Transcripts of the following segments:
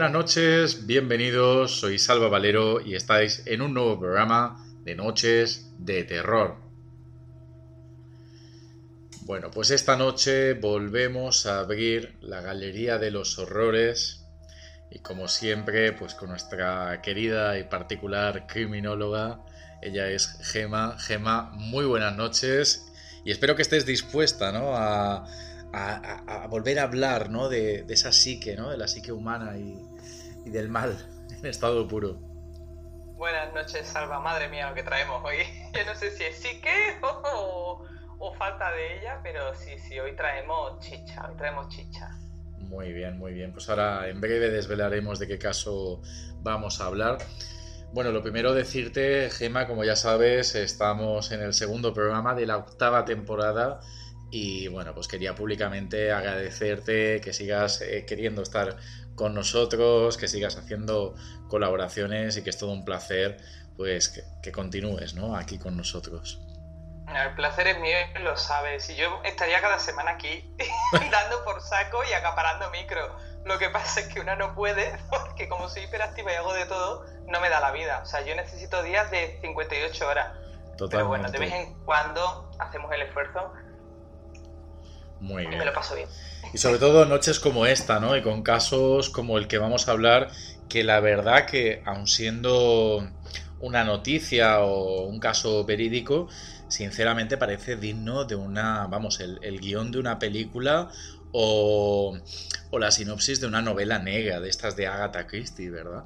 buenas noches, bienvenidos, soy Salva Valero y estáis en un nuevo programa de Noches de Terror. Bueno, pues esta noche volvemos a abrir la Galería de los Horrores y como siempre, pues con nuestra querida y particular criminóloga, ella es Gema. Gema, muy buenas noches y espero que estés dispuesta, ¿no? A, a- a- a volver a hablar ¿no? de, de esa psique, ¿no? de la psique humana y, y del mal en estado puro. Buenas noches, Salva. Madre mía, lo que traemos hoy. Yo no sé si es psique o, o falta de ella, pero sí, sí, hoy traemos chicha, hoy traemos chicha. Muy bien, muy bien. Pues ahora en breve desvelaremos de qué caso vamos a hablar. Bueno, lo primero decirte, Gema, como ya sabes, estamos en el segundo programa de la octava temporada y bueno, pues quería públicamente agradecerte que sigas eh, queriendo estar con nosotros, que sigas haciendo colaboraciones y que es todo un placer pues que, que continúes ¿no? aquí con nosotros. El placer es mío lo sabes. Y yo estaría cada semana aquí dando por saco y acaparando micro. Lo que pasa es que una no puede porque como soy hiperactiva y hago de todo, no me da la vida. O sea, yo necesito días de 58 horas. Pero bueno, de vez en cuando hacemos el esfuerzo Muy y bien. me lo paso bien. Y sobre todo noches como esta, ¿no? Y con casos como el que vamos a hablar, que la verdad que, aun siendo una noticia o un caso verídico, sinceramente parece digno de una, vamos, el, el guion de una película o, o la sinopsis de una novela negra, de estas de Agatha Christie, ¿verdad?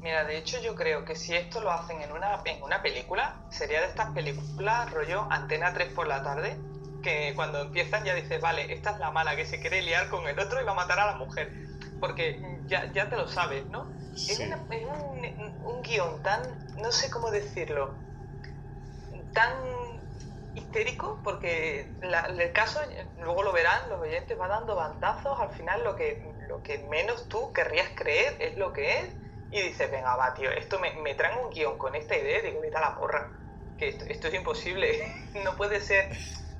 Mira, de hecho yo creo que si esto lo hacen en una, en una película, sería de estas películas rollo Antena 3 por la tarde, que cuando empiezan ya dices, vale, esta es la mala que se quiere liar con el otro y va a matar a la mujer. Porque ya, ya te lo sabes, ¿no? Es, una- es un, un guion tan, no sé cómo decirlo, tan histérico, porque la- el caso, luego lo verán, los oyentes va dando bandazos, al final lo que, lo que menos tú querrías creer es lo que es, y dices, venga, va, tío, esto me, me traen un guion con esta idea, digo, vete a la porra, que esto, esto es imposible, no puede ser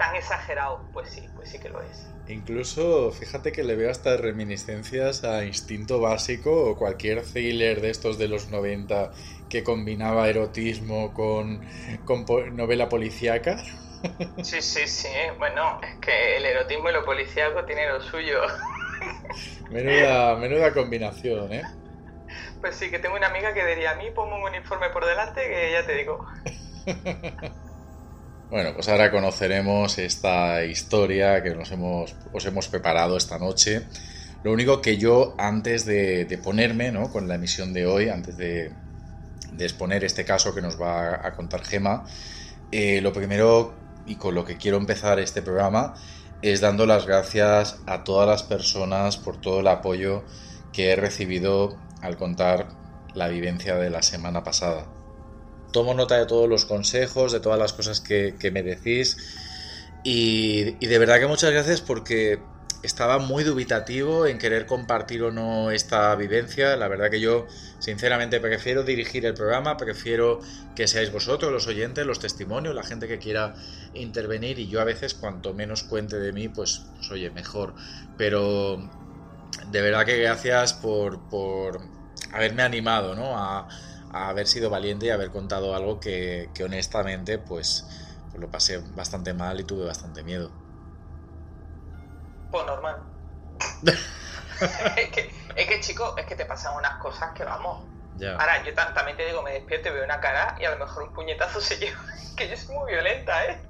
tan exagerado. Pues sí, pues sí que lo es. Incluso, fíjate que le veo hasta reminiscencias a Instinto Básico o cualquier thriller de estos de los 90 que combinaba erotismo con, con po- novela policíaca. Sí, sí, sí, bueno, es que el erotismo y lo policíaco tiene lo suyo. Menuda, menuda combinación, ¿eh? Pues sí, que tengo una amiga que diría, a mí pongo un uniforme por delante que ya te digo. Bueno, pues ahora conoceremos esta historia que nos hemos, os hemos preparado esta noche. Lo único que yo, antes de, de ponerme ¿no? con la emisión de hoy, antes de, de exponer este caso que nos va a contar Gema, eh, lo primero y con lo que quiero empezar este programa es dando las gracias a todas las personas por todo el apoyo que he recibido al contar la vivencia de la semana pasada tomo nota de todos los consejos, de todas las cosas que, que me decís. Y, de verdad que muchas gracias porque estaba muy dubitativo en querer compartir o no esta vivencia. La verdad que yo, sinceramente, prefiero dirigir el programa, prefiero que seáis vosotros, los oyentes, los testimonios, la gente que quiera intervenir. Y yo a veces, cuanto menos cuente de mí, pues, pues oye, mejor. Pero de verdad que gracias por, por haberme animado, ¿no? A, a haber sido valiente y haber contado algo que, que honestamente, pues, pues lo pasé bastante mal y tuve bastante miedo. Pues normal. es, que, es que, chico, es que te pasan unas cosas que vamos. Ya. Ahora, yo ta- también te digo, me despierto y veo una cara y a lo mejor un puñetazo se lleva. que yo soy muy violenta, ¿eh?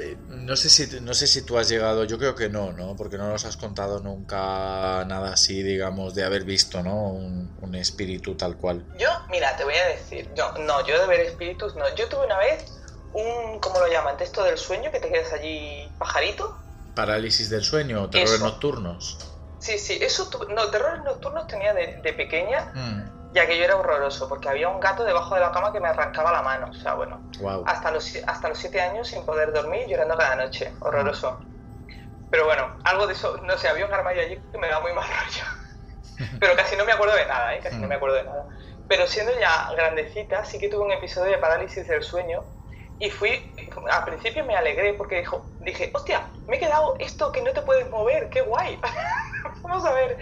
Eh, No sé si no sé si tú has llegado, yo creo que no, ¿no? Porque no nos has contado nunca nada así, digamos, de haber visto, ¿no? Un, un espíritu tal cual. Yo, mira, te voy a decir, yo, no, yo de ver espíritus no. Yo tuve una vez un, ¿cómo lo llaman? Texto del sueño, que te quedas allí pajarito. Parálisis del sueño, terrores Eso. nocturnos. Sí, sí, eso, tu- no, terrores nocturnos tenía de, de pequeña, Mm, ya que yo era horroroso, porque había un gato debajo de la cama que me arrancaba la mano, o sea, bueno, wow. hasta los, hasta los siete años sin poder dormir, llorando cada noche, horroroso. Pero bueno, algo de eso, no sé, había un armario allí que me daba muy mal rollo. Pero casi no me acuerdo de nada, ¿eh? Casi no me acuerdo de nada. Pero siendo ya grandecita, sí que tuve un episodio de parálisis del sueño y fui, al principio me alegré porque dijo, dije, hostia, me he quedado esto que no te puedes mover, qué guay. Vamos a ver,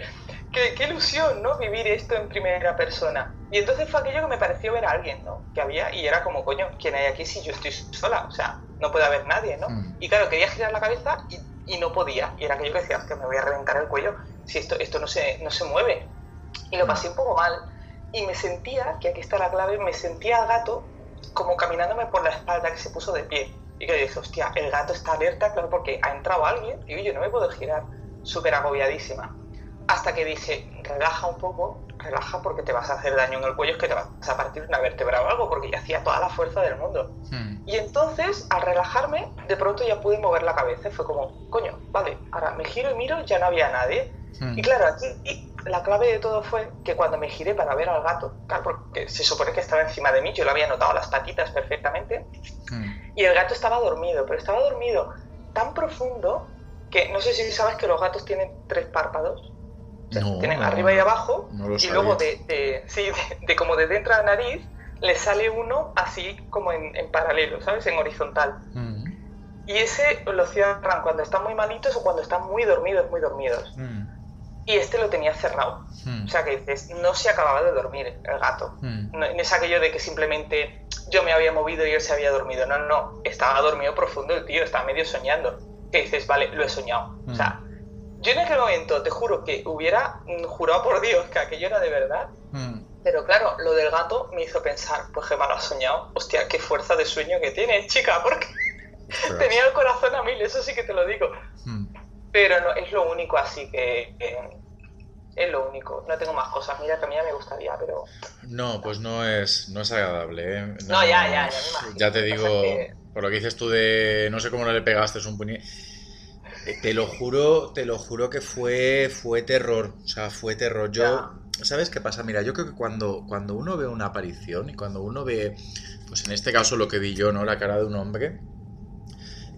qué, qué ilusión, ¿no? Vivir esto en primera persona. Y entonces fue aquello que me pareció ver a alguien, ¿no? Que había, y era como, coño, ¿quién hay aquí si yo estoy sola? O sea, no puede haber nadie, ¿no? Mm. Y claro, quería girar la cabeza y, y no podía. Y era aquello que decía, que me voy a reventar el cuello si esto, esto no, se, no se mueve. Y lo pasé un poco mal. Y me sentía, que aquí está la clave, me sentía al gato como caminándome por la espalda que se puso de pie. Y que dije, hostia, el gato está alerta, claro, porque ha entrado alguien y yo no me puedo girar. Súper agobiadísima. Hasta que dije, relaja un poco, relaja porque te vas a hacer daño en el cuello, es que te vas a partir una vértebra o algo, porque ya hacía toda la fuerza del mundo. Mm, Y entonces, al relajarme, de pronto ya pude mover la cabeza. Fue como, coño, vale, ahora me giro y miro, ya no había nadie. mm. Y claro, aquí y la clave de todo fue que cuando me giré para ver al gato, claro, porque se supone que estaba encima de mí, yo lo había notado las patitas perfectamente, Mm. y el gato estaba dormido, pero estaba dormido tan profundo que no sé si sabes que los gatos tienen tres párpados. No, arriba y abajo, No lo y luego sabía. de, de- sí, de, de como de dentro de la nariz le sale uno así como en, en paralelo, ¿sabes? En horizontal. Mm, Y ese lo cierran cuando están muy malitos o cuando están muy dormidos, muy dormidos. mm, Y este lo tenía cerrado. mm, O sea que dices, no se acababa de dormir el gato. No, no es aquello de que simplemente yo me había movido y él se había dormido. No, no, estaba dormido profundo el tío, estaba medio soñando. Que dices, vale, lo he soñado. O sea, yo en aquel momento te juro que hubiera jurado por Dios que aquello era de verdad. Mm. Pero claro, lo del gato me hizo pensar, pues me lo has soñado. Hostia, qué fuerza de sueño que tienes, chica, porque tenía el corazón a mil, eso sí que te lo digo. Mm. Pero no, es lo único así que, es lo único. No tengo más cosas. Mira que a mí ya me gustaría, pero No, pues no es, no es agradable, ¿eh? No, ya, ya, ya me imagino. Ya te digo, que- por lo que dices tú de no sé cómo no le pegaste es un puñe. Eh, Te lo juro, te lo juro que fue, fue terror. O sea, fue terror. Yo, ¿sabes qué pasa? Mira, yo creo que cuando, cuando uno ve una aparición y cuando uno ve, pues en este caso lo que vi yo, ¿no? La cara de un hombre,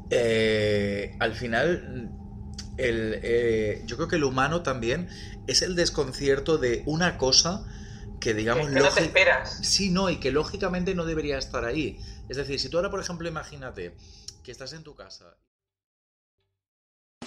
eh, al final, el, eh, yo creo que el humano también es el desconcierto de una cosa que, digamos, que no te esperas. Sí, no, y que lógicamente no debería estar ahí. Es decir, si tú ahora, por ejemplo, imagínate que estás en tu casa.